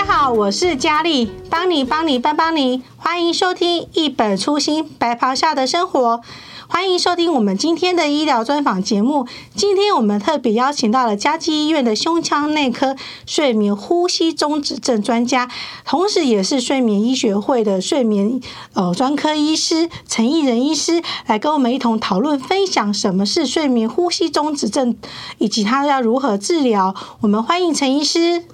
大家好，我是佳丽，帮你帮你帮帮你，欢迎收听一本初心白袍下的生活，欢迎收听我们今天的医疗专访节目。今天我们特别邀请到了嘉基医院的胸腔内科睡眠呼吸中止症专家，同时也是睡眠医学会的睡眠呃专科医师陈奕仁医师，来跟我们一同讨论分享什么是睡眠呼吸中止症，以及它要如何治疗。我们欢迎陈医师。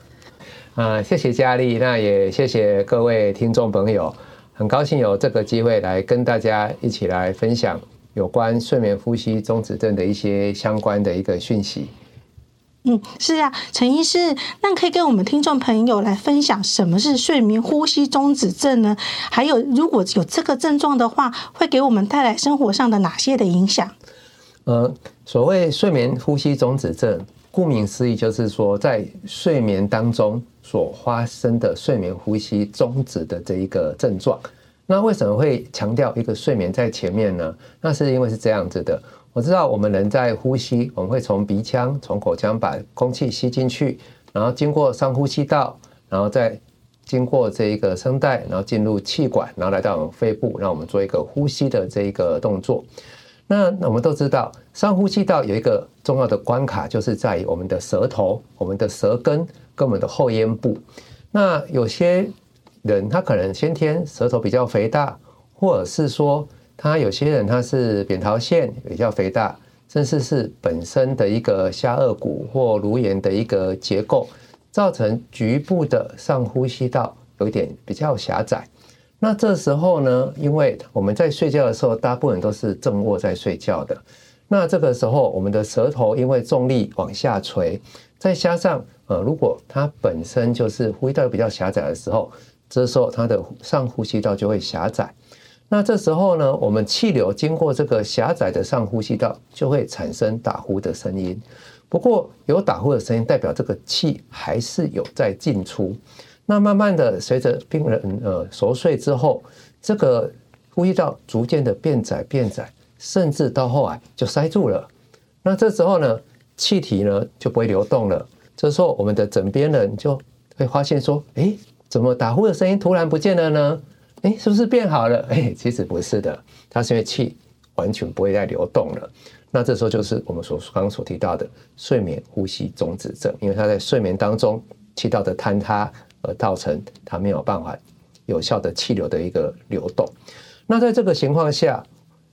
啊，谢谢佳丽，那也谢谢各位听众朋友，很高兴有这个机会来跟大家一起来分享有关睡眠呼吸中止症的一些相关的一个讯息。嗯，是啊，陈医师，那可以跟我们听众朋友来分享什么是睡眠呼吸中止症呢？还有，如果有这个症状的话，会给我们带来生活上的哪些的影响？呃，所谓睡眠呼吸中止症，顾名思义，就是说在睡眠当中。所发生的睡眠呼吸中止的这一个症状，那为什么会强调一个睡眠在前面呢？那是因为是这样子的，我知道我们人在呼吸，我们会从鼻腔、从口腔把空气吸进去，然后经过上呼吸道，然后再经过这一个声带，然后进入气管，然后来到我们肺部，让我们做一个呼吸的这一个动作。那我们都知道，上呼吸道有一个重要的关卡，就是在于我们的舌头、我们的舌根。跟我们的后咽部，那有些人他可能先天舌头比较肥大，或者是说他有些人他是扁桃腺比较肥大，甚至是本身的一个下颚骨或颅炎的一个结构，造成局部的上呼吸道有一点比较狭窄。那这时候呢，因为我们在睡觉的时候，大部分都是正卧在睡觉的，那这个时候我们的舌头因为重力往下垂，再加上呃，如果它本身就是呼吸道比较狭窄的时候，这时候它的上呼吸道就会狭窄。那这时候呢，我们气流经过这个狭窄的上呼吸道，就会产生打呼的声音。不过有打呼的声音，代表这个气还是有在进出。那慢慢的随着病人呃熟睡之后，这个呼吸道逐渐的变窄变窄，甚至到后来就塞住了。那这时候呢，气体呢就不会流动了。这时候，我们的枕边人就会发现说：“哎，怎么打呼的声音突然不见了呢？哎，是不是变好了？哎，其实不是的，它是因为气完全不会再流动了。那这时候就是我们所刚刚所提到的睡眠呼吸中止症，因为它在睡眠当中气道的坍塌，而造成它没有办法有效的气流的一个流动。那在这个情况下，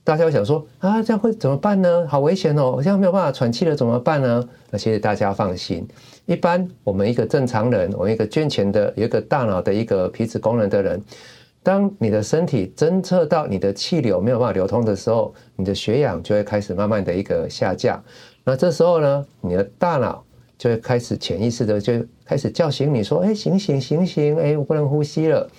大家会想说啊，这样会怎么办呢？好危险哦！我现在没有办法喘气了，怎么办呢？那其实大家放心，一般我们一个正常人，我们一个健全的、有一个大脑的一个皮质功能的人，当你的身体侦测到你的气流没有办法流通的时候，你的血氧就会开始慢慢的一个下降。那这时候呢，你的大脑就会开始潜意识的就开始叫醒你说：“哎，醒醒醒醒！哎，我不能呼吸了。”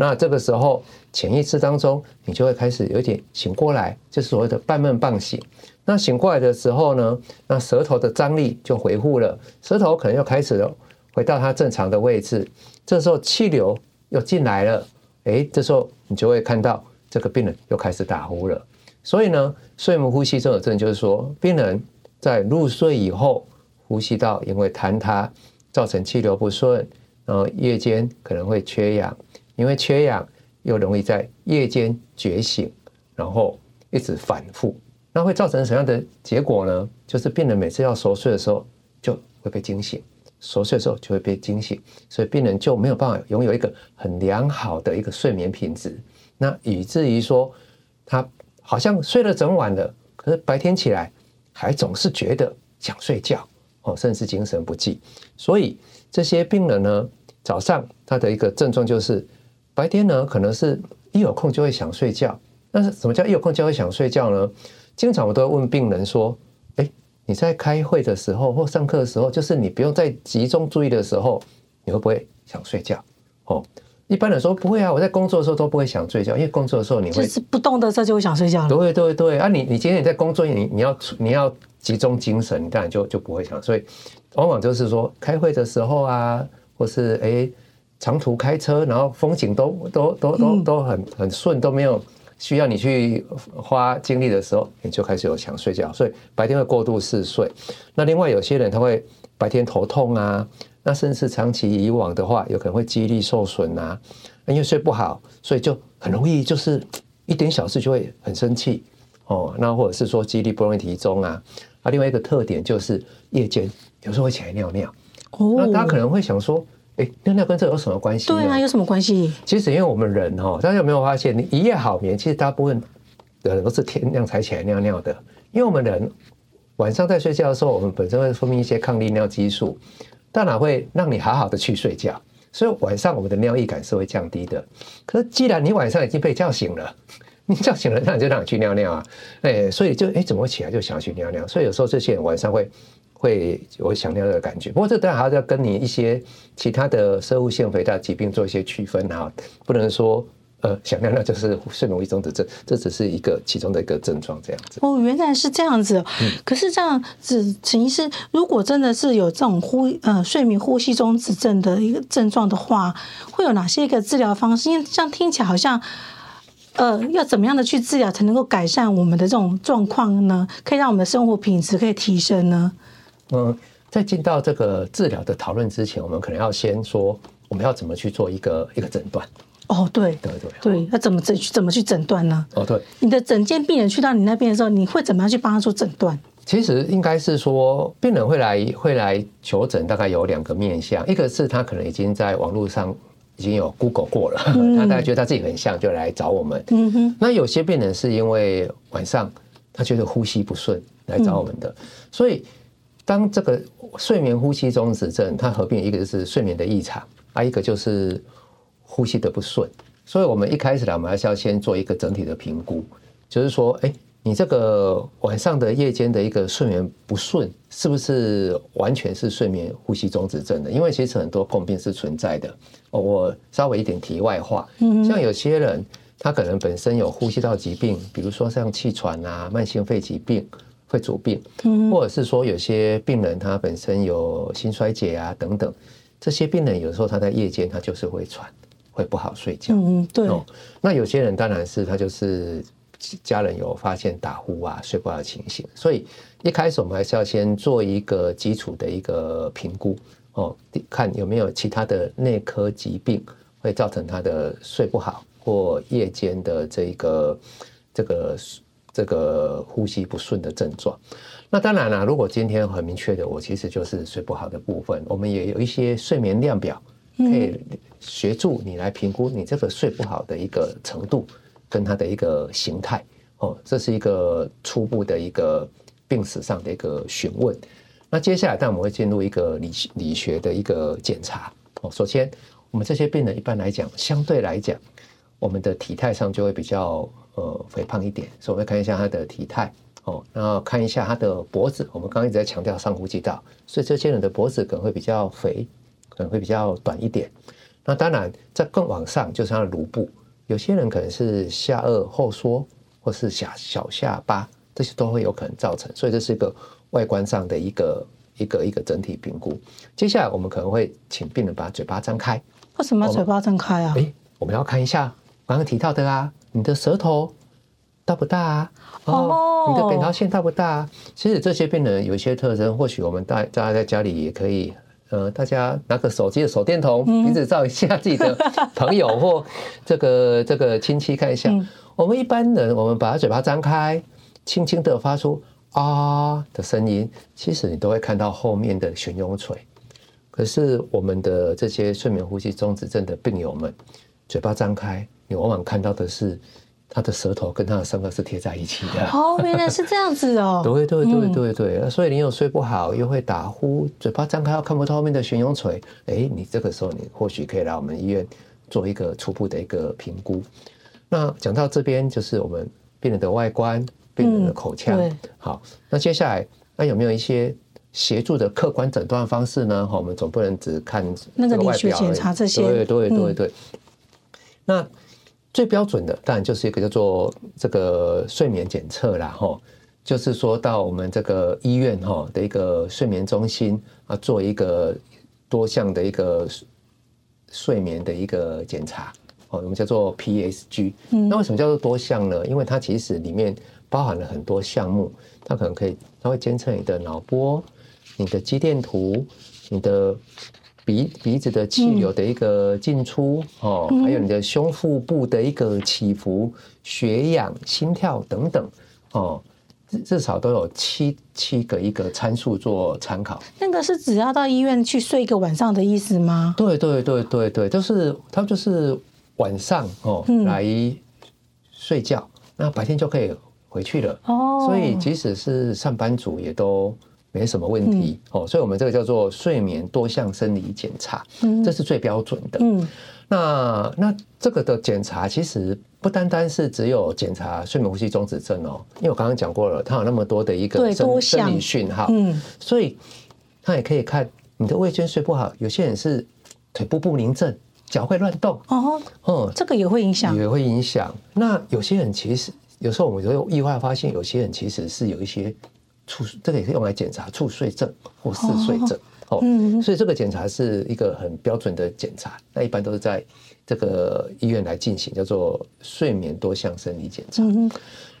那这个时候，潜意识当中，你就会开始有点醒过来，就是所谓的半梦半醒。那醒过来的时候呢，那舌头的张力就恢复了，舌头可能又开始了回到它正常的位置。这时候气流又进来了，哎，这时候你就会看到这个病人又开始打呼了。所以呢，睡眠呼吸中止症就是说，病人在入睡以后，呼吸道因为坍塌，造成气流不顺，然后夜间可能会缺氧。因为缺氧，又容易在夜间觉醒，然后一直反复，那会造成什么样的结果呢？就是病人每次要熟睡的时候就会被惊醒，熟睡的时候就会被惊醒，所以病人就没有办法拥有一个很良好的一个睡眠品质。那以至于说，他好像睡了整晚了，可是白天起来还总是觉得想睡觉哦，甚至精神不济。所以这些病人呢，早上他的一个症状就是。白天呢，可能是一有空就会想睡觉。但是什么叫一有空就会想睡觉呢？经常我都会问病人说：“哎，你在开会的时候或上课的时候，就是你不用再集中注意的时候，你会不会想睡觉？”哦，一般来说不会啊，我在工作的时候都不会想睡觉，因为工作的时候你会就是不动的时候就会想睡觉。对对对啊，你你今天你在工作，你你要你要集中精神，你当然就就不会想。所以往往就是说开会的时候啊，或是哎。长途开车，然后风景都都都都都很很顺，都没有需要你去花精力的时候，你就开始有想睡觉，所以白天会过度嗜睡。那另外有些人他会白天头痛啊，那甚至长期以往的话，有可能会记忆力受损啊。因为睡不好，所以就很容易就是一点小事就会很生气哦。那或者是说记忆力不容易集中啊。啊，另外一个特点就是夜间有时候会起来尿尿。哦，那大家可能会想说，哎，尿尿跟这有什么关系？对啊，有什么关系？其实因为我们人哈，大家有没有发现，你一夜好眠，其实大部分的人都是天亮才起来尿尿的。因为我们人晚上在睡觉的时候，我们本身会分泌一些抗利尿激素，大脑会让你好好的去睡觉，所以晚上我们的尿意感是会降低的。可是既然你晚上已经被叫醒了，你叫醒了，那你就让你去尿尿啊，哎，所以就哎怎么会起来就想要去尿尿？所以有时候这些人晚上会。会有想尿的感觉，不过这当然还要跟你一些其他的生物腺肥大疾病做一些区分哈，不能说呃想尿尿就是睡眠呼吸中止症，这只是一个其中的一个症状这样子。哦，原来是这样子。嗯、可是这样子，陈医师，如果真的是有这种呼呃睡眠呼吸中止症的一个症状的话，会有哪些一个治疗方式？因为这样听起来好像呃要怎么样的去治疗才能够改善我们的这种状况呢？可以让我们的生活品质可以提升呢？嗯，在进到这个治疗的讨论之前，我们可能要先说我们要怎么去做一个一个诊断。哦，对对对，对，那怎么诊怎么去诊断呢？哦，对，你的整件病人去到你那边的时候，你会怎么样去帮他做诊断？其实应该是说，病人会来会来求诊，大概有两个面向，一个是他可能已经在网络上已经有 Google 过了，嗯、他大概觉得他自己很像，就来找我们。嗯哼，那有些病人是因为晚上他觉得呼吸不顺来找我们的，嗯、所以。当这个睡眠呼吸中止症，它合并一个就是睡眠的异常，啊，一个就是呼吸的不顺，所以我们一开始呢，我们还是要先做一个整体的评估，就是说，哎，你这个晚上的夜间的一个睡眠不顺，是不是完全是睡眠呼吸中止症的？因为其实很多共病是存在的。哦，我稍微一点题外话，像有些人他可能本身有呼吸道疾病，比如说像气喘啊、慢性肺疾病。会主病，或者是说有些病人他本身有心衰竭啊等等，这些病人有时候他在夜间他就是会喘，会不好睡觉。嗯，对。哦，那有些人当然是他就是家人有发现打呼啊睡不好的情形，所以一开始我们还是要先做一个基础的一个评估哦，看有没有其他的内科疾病会造成他的睡不好或夜间的这个这个。这个呼吸不顺的症状，那当然了，如果今天很明确的，我其实就是睡不好的部分，我们也有一些睡眠量表，可以协助你来评估你这个睡不好的一个程度跟它的一个形态。哦，这是一个初步的一个病史上的一个询问。那接下来，但我们会进入一个理理学的一个检查。哦，首先，我们这些病人一般来讲，相对来讲，我们的体态上就会比较。呃，肥胖一点，所以我们看一下他的体态哦，然后看一下他的脖子。我们刚刚一直在强调上呼吸道，所以这些人的脖子可能会比较肥，可能会比较短一点。那当然，在更往上就是他的颅部，有些人可能是下颚后缩，或是下小下巴，这些都会有可能造成。所以这是一个外观上的一个一个一个整体评估。接下来我们可能会请病人把嘴巴张开。为什么要嘴巴张开啊？诶，我们要看一下刚刚提到的啊。你的舌头大不大啊？哦，你的扁桃腺大不大啊？其实这些病人有一些特征，或许我们大大家在家里也可以，呃，大家拿个手机的手电筒，鼻子照一下自己的朋友或这个 这个亲戚看一下。我们一般人，我们把嘴巴张开，轻轻的发出啊的声音，其实你都会看到后面的悬雍垂。可是我们的这些睡眠呼吸中止症的病友们，嘴巴张开。你往往看到的是他的舌头跟他的上颚是贴在一起的。哦，原来是这样子哦。对对对对对，嗯、所以你有睡不好，又会打呼，嘴巴张开又看不到后面的悬雍垂，哎，你这个时候你或许可以来我们医院做一个初步的一个评估。那讲到这边，就是我们病人的外观、病人的口腔。嗯、好，那接下来那有没有一些协助的客观诊断方式呢？哈，我们总不能只看那个理学检查这些。对对对对。嗯、那最标准的当然就是一个叫做这个睡眠检测啦，哈，就是说到我们这个医院哈的一个睡眠中心啊，做一个多项的一个睡眠的一个检查，哦，我们叫做 PSG。那为什么叫做多项呢？因为它其实里面包含了很多项目，它可能可以，它会监测你的脑波、你的肌电图、你的鼻鼻子的气流的一个进出、嗯、哦，还有你的胸腹部的一个起伏、血氧、心跳等等哦。至少都有七七个一个参数做参考。那个是只要到医院去睡一个晚上的意思吗？对对对对对，就是他就是晚上哦、嗯、来睡觉，那白天就可以回去了。哦，所以即使是上班族也都没什么问题、嗯、哦。所以我们这个叫做睡眠多项生理检查，嗯、这是最标准的。嗯。那那这个的检查其实不单单是只有检查睡眠呼吸中止症哦，因为我刚刚讲过了，它有那么多的一个生生理讯号，嗯，所以它也可以看你的胃圈睡不好，有些人是腿部不宁症，脚会乱动哦，嗯，这个也会影响，也会影响。那有些人其实有时候我们就意外发现，有些人其实是有一些猝，这个也可以用来检查猝睡症或嗜睡症。哦，所以这个检查是一个很标准的检查，那一般都是在这个医院来进行，叫做睡眠多项生理检查。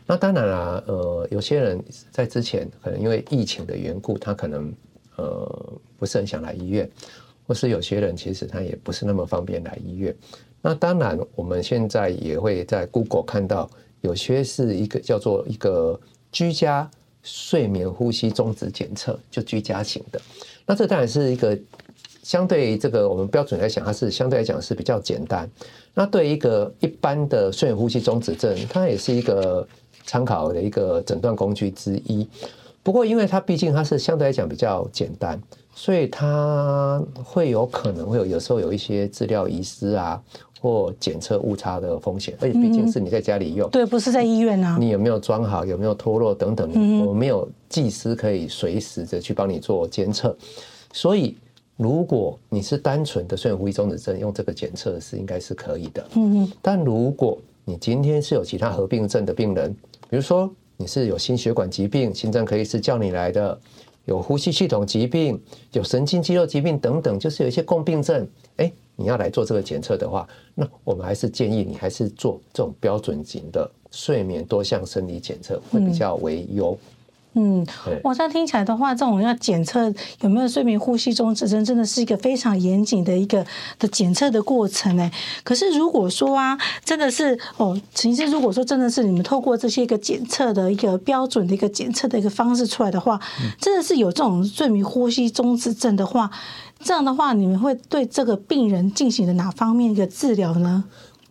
那当然啦，呃，有些人在之前可能因为疫情的缘故，他可能呃不是很想来医院，或是有些人其实他也不是那么方便来医院。那当然，我们现在也会在 Google 看到有些是一个叫做一个居家睡眠呼吸中止检测，就居家型的。那这当然是一个相对这个我们标准来讲，它是相对来讲是比较简单。那对一个一般的睡眠呼吸中止症，它也是一个参考的一个诊断工具之一。不过，因为它毕竟它是相对来讲比较简单，所以它会有可能会有有时候有一些资料遗失啊，或检测误差的风险。而且毕竟是你在家里用，对，不是在医院啊，你有没有装好，有没有脱落等等，我没有。技师可以随时的去帮你做监测，所以如果你是单纯的睡眠呼吸中止症，用这个检测是应该是可以的。嗯嗯。但如果你今天是有其他合并症的病人，比如说你是有心血管疾病，心脏科医师叫你来的，有呼吸系统疾病，有神经肌肉疾病等等，就是有一些共病症，哎，你要来做这个检测的话，那我们还是建议你还是做这种标准型的睡眠多项生理检测会比较为优。我这样听起来的话，这种要检测有没有睡眠呼吸中止症，真的是一个非常严谨的一个的检测的过程呢。可是如果说啊，真的是哦，其实如果说真的是你们透过这些一个检测的一个标准的一个检测的一个方式出来的话，真的是有这种睡眠呼吸中止症的话，这样的话你们会对这个病人进行的哪方面一个治疗呢？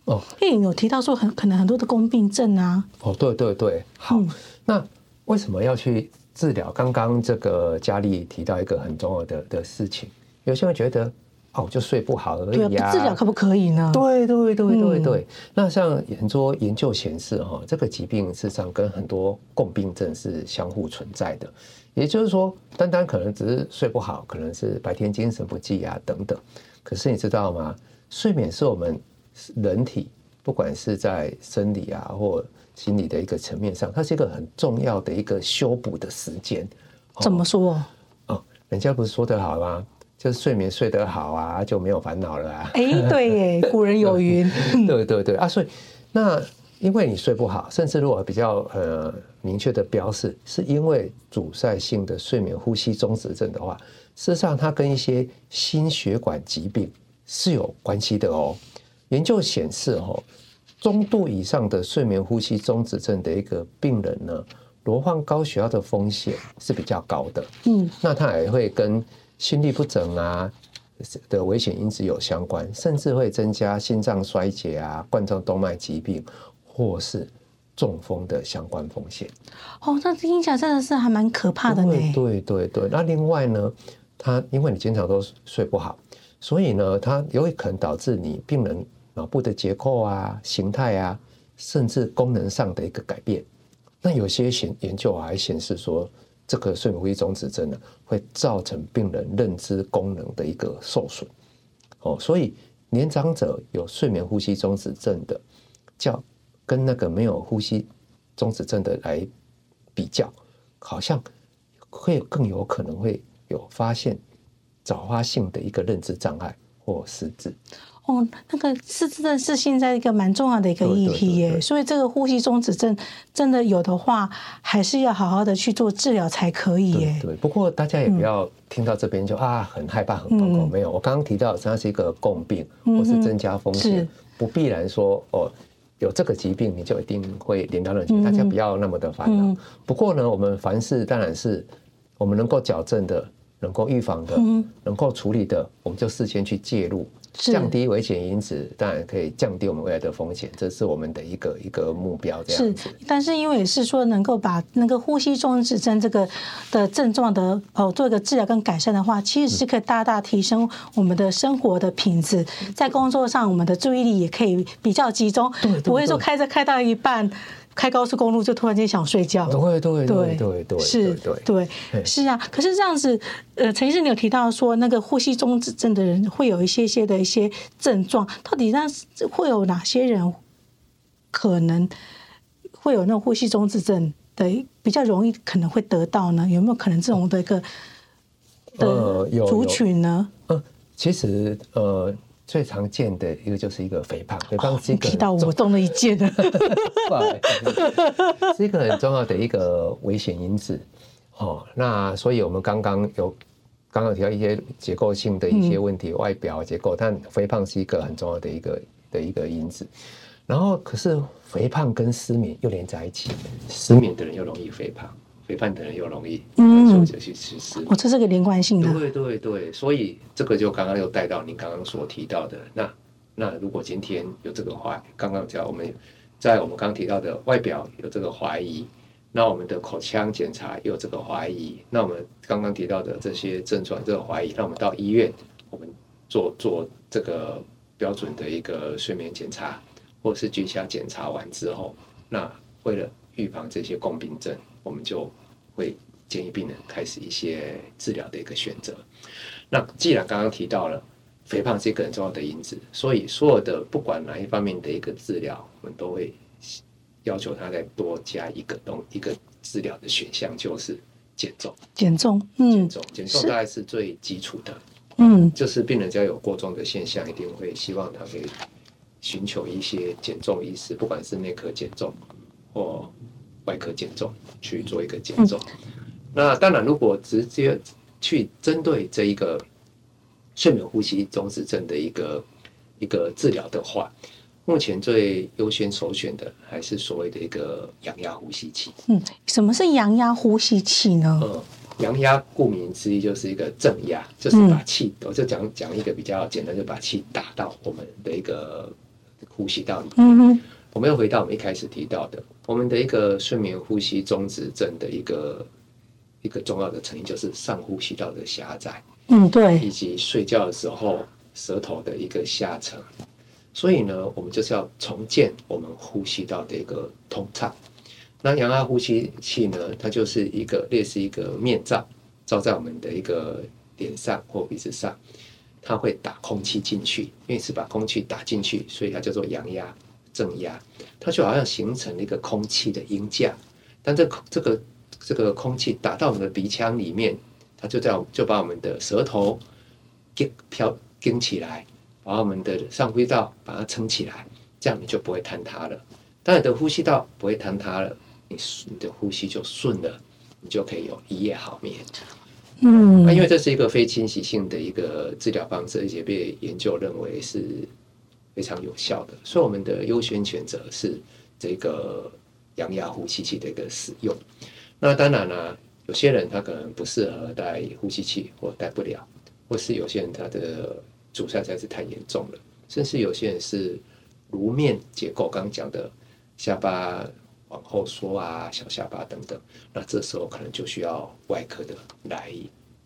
哦，因为你有提到说很可能很多的共病症啊。哦，对对对，好，嗯、那。为什么要去治疗？刚刚这个佳丽提到一个很重要的的事情，有些人觉得哦，我就睡不好而已呀、啊，治疗可不可以呢？对对对对对。嗯、那像很多研究显示，哈，这个疾病事实上跟很多共病症是相互存在的。也就是说，单单可能只是睡不好，可能是白天精神不济啊等等。可是你知道吗？睡眠是我们人体不管是在生理啊或心理的一个层面上，它是一个很重要的一个修补的时间。怎么说？哦，人家不是说得好吗？就是睡眠睡得好啊，就没有烦恼了啊。哎，对耶，古人有云。对对对啊，所以那因为你睡不好，甚至如果比较呃明确的标示，是因为阻塞性的睡眠呼吸中止症的话，事实上它跟一些心血管疾病是有关系的哦。研究显示，哦。中度以上的睡眠呼吸中止症的一个病人呢，罹患高血压的风险是比较高的。嗯，那它也会跟心律不整啊的危险因子有相关，甚至会增加心脏衰竭啊、冠状动脉疾病或是中风的相关风险。哦，那听起来真的是还蛮可怕的呢。对对对对，那另外呢，它因为你经常都睡不好，所以呢，它有可能导致你病人。脑部的结构啊、形态啊，甚至功能上的一个改变。那有些显研究还显示说，这个睡眠呼吸中止症呢，会造成病人认知功能的一个受损。哦，所以年长者有睡眠呼吸中止症的，叫跟那个没有呼吸中止症的来比较，好像会更有可能会有发现早发性的一个认知障碍或失智。哦，那个是真的是现在一个蛮重要的一个议题耶。对对对对，所以这个呼吸中止症真的有的话，还是要好好的去做治疗才可以耶。对，对，不过大家也不要听到这边就、嗯、啊很害怕很惶恐，没有。我刚刚提到它是一个共病，或是增加风险，嗯、不必然说哦有这个疾病你就一定会连到人群。大家不要那么的烦恼。嗯、不过呢，我们凡事当然是我们能够矫正的、能够预防的、嗯、能够处理的，我们就事先去介入。降低危险因子，当然可以降低我们未来的风险，这是我们的一个一个目标。这样子是，但是因为也是说能够把那个呼吸中止症这个的症状的哦做一个治疗跟改善的话，其实是可以大大提升我们的生活的品质，在工作上我们的注意力也可以比较集中，不会说开车开到一半。开高速公路就突然间想睡觉，对对对对对，是，对，是啊。可是这样子，呃，陈医生你有提到说，那个呼吸中止症的人会有一些些的一些症状，到底那会有哪些人可能会有那种呼吸中止症的比较容易可能会得到呢？有没有可能这种的一个的族群呢？呃，其实呃。最常见的一个就是一个肥胖，肥胖是一个提到我中了一箭的，是一个很重要的一个危险因子。哦，那所以我们刚刚有刚刚提到一些结构性的一些问题，嗯、外表结构，但肥胖是一个很重要的一个的一个因子。然后，可是肥胖跟失眠又连在一起，失眠的人又容易肥胖。肥胖的人又容易，嗯，就去吃失眠。哦，这是个连贯性的。对对对，所以这个就刚刚又带到您刚刚所提到的，那那如果今天有这个怀，刚刚讲我们在我们刚刚提到的外表有这个怀疑，那我们的口腔检查有这个怀疑，那我们刚刚提到的这些症状这个怀疑，那我们到医院我们做做这个标准的一个睡眠检查，或是居家检查完之后，那为了预防这些共病症。我们就会建议病人开始一些治疗的一个选择。那既然刚刚提到了肥胖是一个很重要的因子，所以所有的不管哪一方面的一个治疗，我们都会要求他再多加一个东一个治疗的选项，就是减重。减重，嗯，减重，减重大概是最基础的。嗯，就是病人只要有过重的现象，一定会希望他可以寻求一些减重医师，不管是内科减重或。外科减重去做一个减重，那当然，如果直接去针对这一个睡眠呼吸中止症的一个一个治疗的话，目前最优先首选的还是所谓的一个氧压呼吸器。嗯，什么是氧压呼吸器呢？嗯，阳压顾名思义就是一个正压，就是把气，我就讲讲一个比较简单，就把气打到我们的一个呼吸道里面。嗯哼。我们又回到我们一开始提到的，我们的一个睡眠呼吸中止症的一个一个重要的成因，就是上呼吸道的狭窄，嗯，对，以及睡觉的时候舌头的一个下沉。所以呢，我们就是要重建我们呼吸道的一个通畅。那阳压呼吸器呢，它就是一个类似一个面罩，罩在我们的一个脸上或鼻子上，它会打空气进去，因为是把空气打进去，所以它叫做阳压。正压，它就好像形成了一个空气的音架，但这这个这个空气打到我们的鼻腔里面，它就在就把我们的舌头给飘顶起来，把我们的上呼吸道把它撑起来，这样你就不会坍塌了。当你的呼吸道不会坍塌了，你你的呼吸就顺了，你就可以有一夜好眠。嗯，那因为这是一个非侵袭性的一个治疗方式，而且被研究认为是。非常有效的，所以我们的优先选择是这个阳压呼吸器的一个使用。那当然了，有些人他可能不适合戴呼吸器，或戴不了，或是有些人他的阻塞实在是太严重了，甚至有些人是颅面结构，刚刚讲的下巴往后缩啊，小下巴等等，那这时候可能就需要外科的来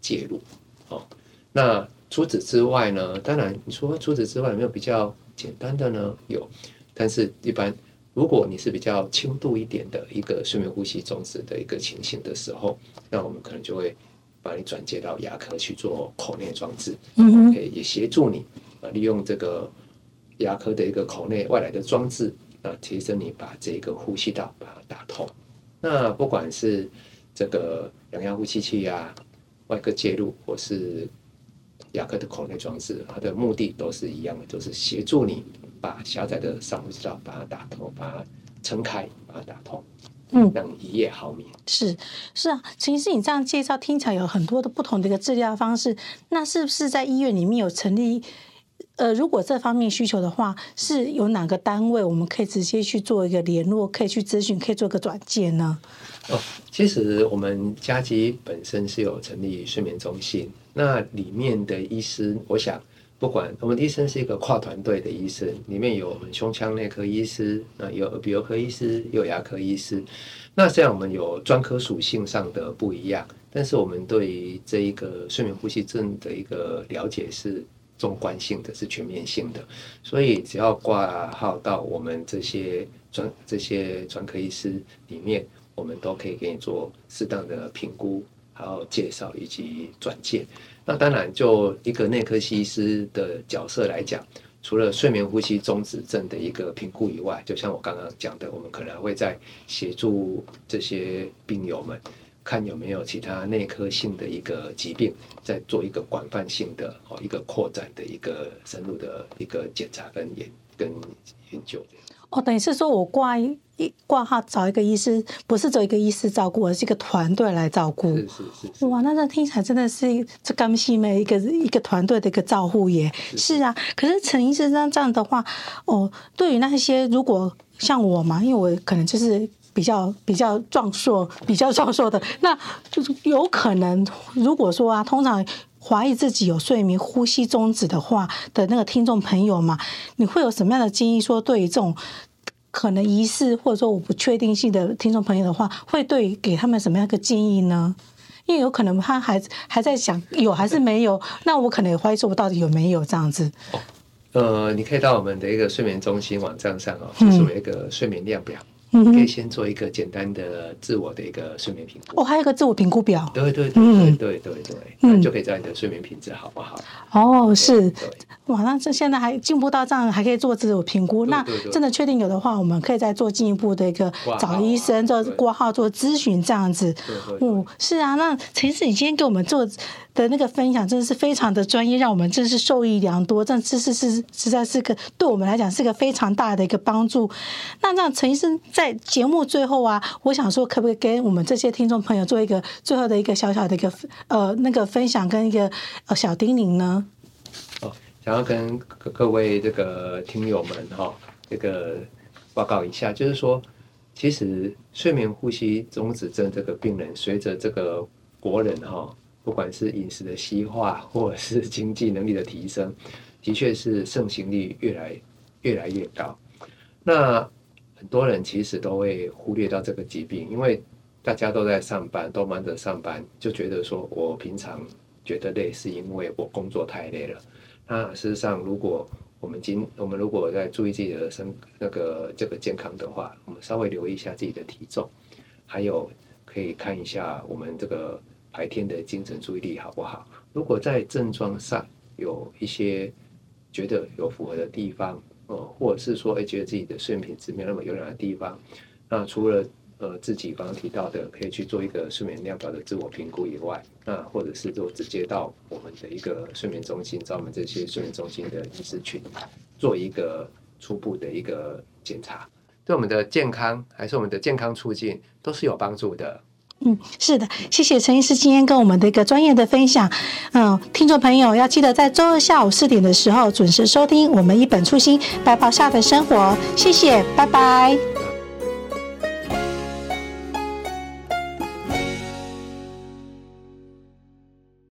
介入。哦，那除此之外呢？当然，你说除此之外有没有比较？简单的呢有，但是一般如果你是比较轻度一点的一个睡眠呼吸中止的一个情形的时候，那我们可能就会把你转接到牙科去做口内装置，嗯，可以也协助你啊，利用这个牙科的一个口内外来的装置啊，提升你把这个呼吸道把它打通。那不管是这个氧压呼吸器啊，外科介入或是亚克的口内装置，它的目的都是一样的，就是协助你把狭窄的上呼吸道把它打通，把它撑开，把它打通。嗯，让一夜好眠。是是啊，其实你这样介绍听起来有很多的不同的一个治疗方式。那是不是在医院里面有成立？呃，如果这方面需求的话，是有哪个单位我们可以直接去做一个联络，可以去咨询，可以做个转介呢？哦，其实我们嘉基本身是有成立睡眠中心，那里面的医师，我想。不管我们医生是一个跨团队的医生，里面有我们胸腔内科医师，那有耳鼻喉科医师，有牙科医师。那虽然我们有专科属性上的不一样，但是我们对于这一个睡眠呼吸症的一个了解是纵观性的，是全面性的。所以只要挂号到我们这些专这些专科医师里面，我们都可以给你做适当的评估，还有介绍以及转介。那当然，就一个内科医师的角色来讲，除了睡眠呼吸中止症的一个评估以外，就像我刚刚讲的，我们可能会在协助这些病友们，看有没有其他内科性的一个疾病，在做一个广泛性的哦一个扩展的一个深入的一个检查跟研跟研究。哦，等于是说我挂一挂号找一个医师，不是找一个医师照顾，而是一个团队来照顾。是是是。哇，那这听起来真的是这刚细妹一个一个团队的一个照护耶。是啊，可是陈医生这样这样的话，哦，对于那些如果像我嘛，因为我可能就是比较比较壮硕、比较壮硕的，那就是有可能，如果说啊，通常。怀疑自己有睡眠呼吸中止的话的那个听众朋友嘛，你会有什么样的建议？说对于这种可能疑似或者说我不确定性的听众朋友的话，会对给他们什么样的建议呢？因为有可能他还还在想有还是没有，那我可能也怀疑说我到底有没有这样子。哦，呃，你可以到我们的一个睡眠中心网站上哦，就是有一个睡眠量表。嗯你可以先做一个简单的自我的一个睡眠评估。哦，还有一个自我评估表。对对对对对对对，那就可以知道你的睡眠品质好不好？哦，是。哇，那这现在还进步到这样，还可以做自我评估。那真的确定有的话，我们可以再做进一步的一个找医生做挂号做咨询这样子。哦，是啊。那陈医师，你今天给我们做的那个分享真的是非常的专业，让我们真是受益良多。这知识是实在是个对我们来讲是个非常大的一个帮助。那让陈医生在。节目最后啊，我想说，可不可以跟我们这些听众朋友做一个最后的一个小小的一个呃那个分享跟一个呃小叮咛呢？哦，想要跟各位这个听友们哈、哦，这个报告一下，就是说，其实睡眠呼吸中止症这个病人，随着这个国人哈、不管是饮食的西化，或者是经济能力的提升，的确是盛行率越来越来越高。那很多人其实都会忽略到这个疾病，因为大家都在上班，都忙着上班，就觉得说我平常觉得累，是因为我工作太累了。那事实上，如果我们今我们如果在注意自己的身那个这个健康的话，我们稍微留意一下自己的体重，还有可以看一下我们这个白天的精神注意力好不好。如果在症状上有一些觉得有符合的地方。呃或者是说，哎，觉得自己的睡眠品质没有那么优良的地方，那除了呃自己刚刚提到的可以去做一个睡眠量表的自我评估以外，那或者是就直接到我们的一个睡眠中心，找我们这些睡眠中心的医师群，做一个初步的一个检查，对我们的健康还是我们的健康促进都是有帮助的。嗯，是的，谢谢陈医师今天跟我们的一个专业的分享。嗯，听众朋友要记得在周二下午四点的时候准时收听我们一本初心白袍下的生活。谢谢，拜拜。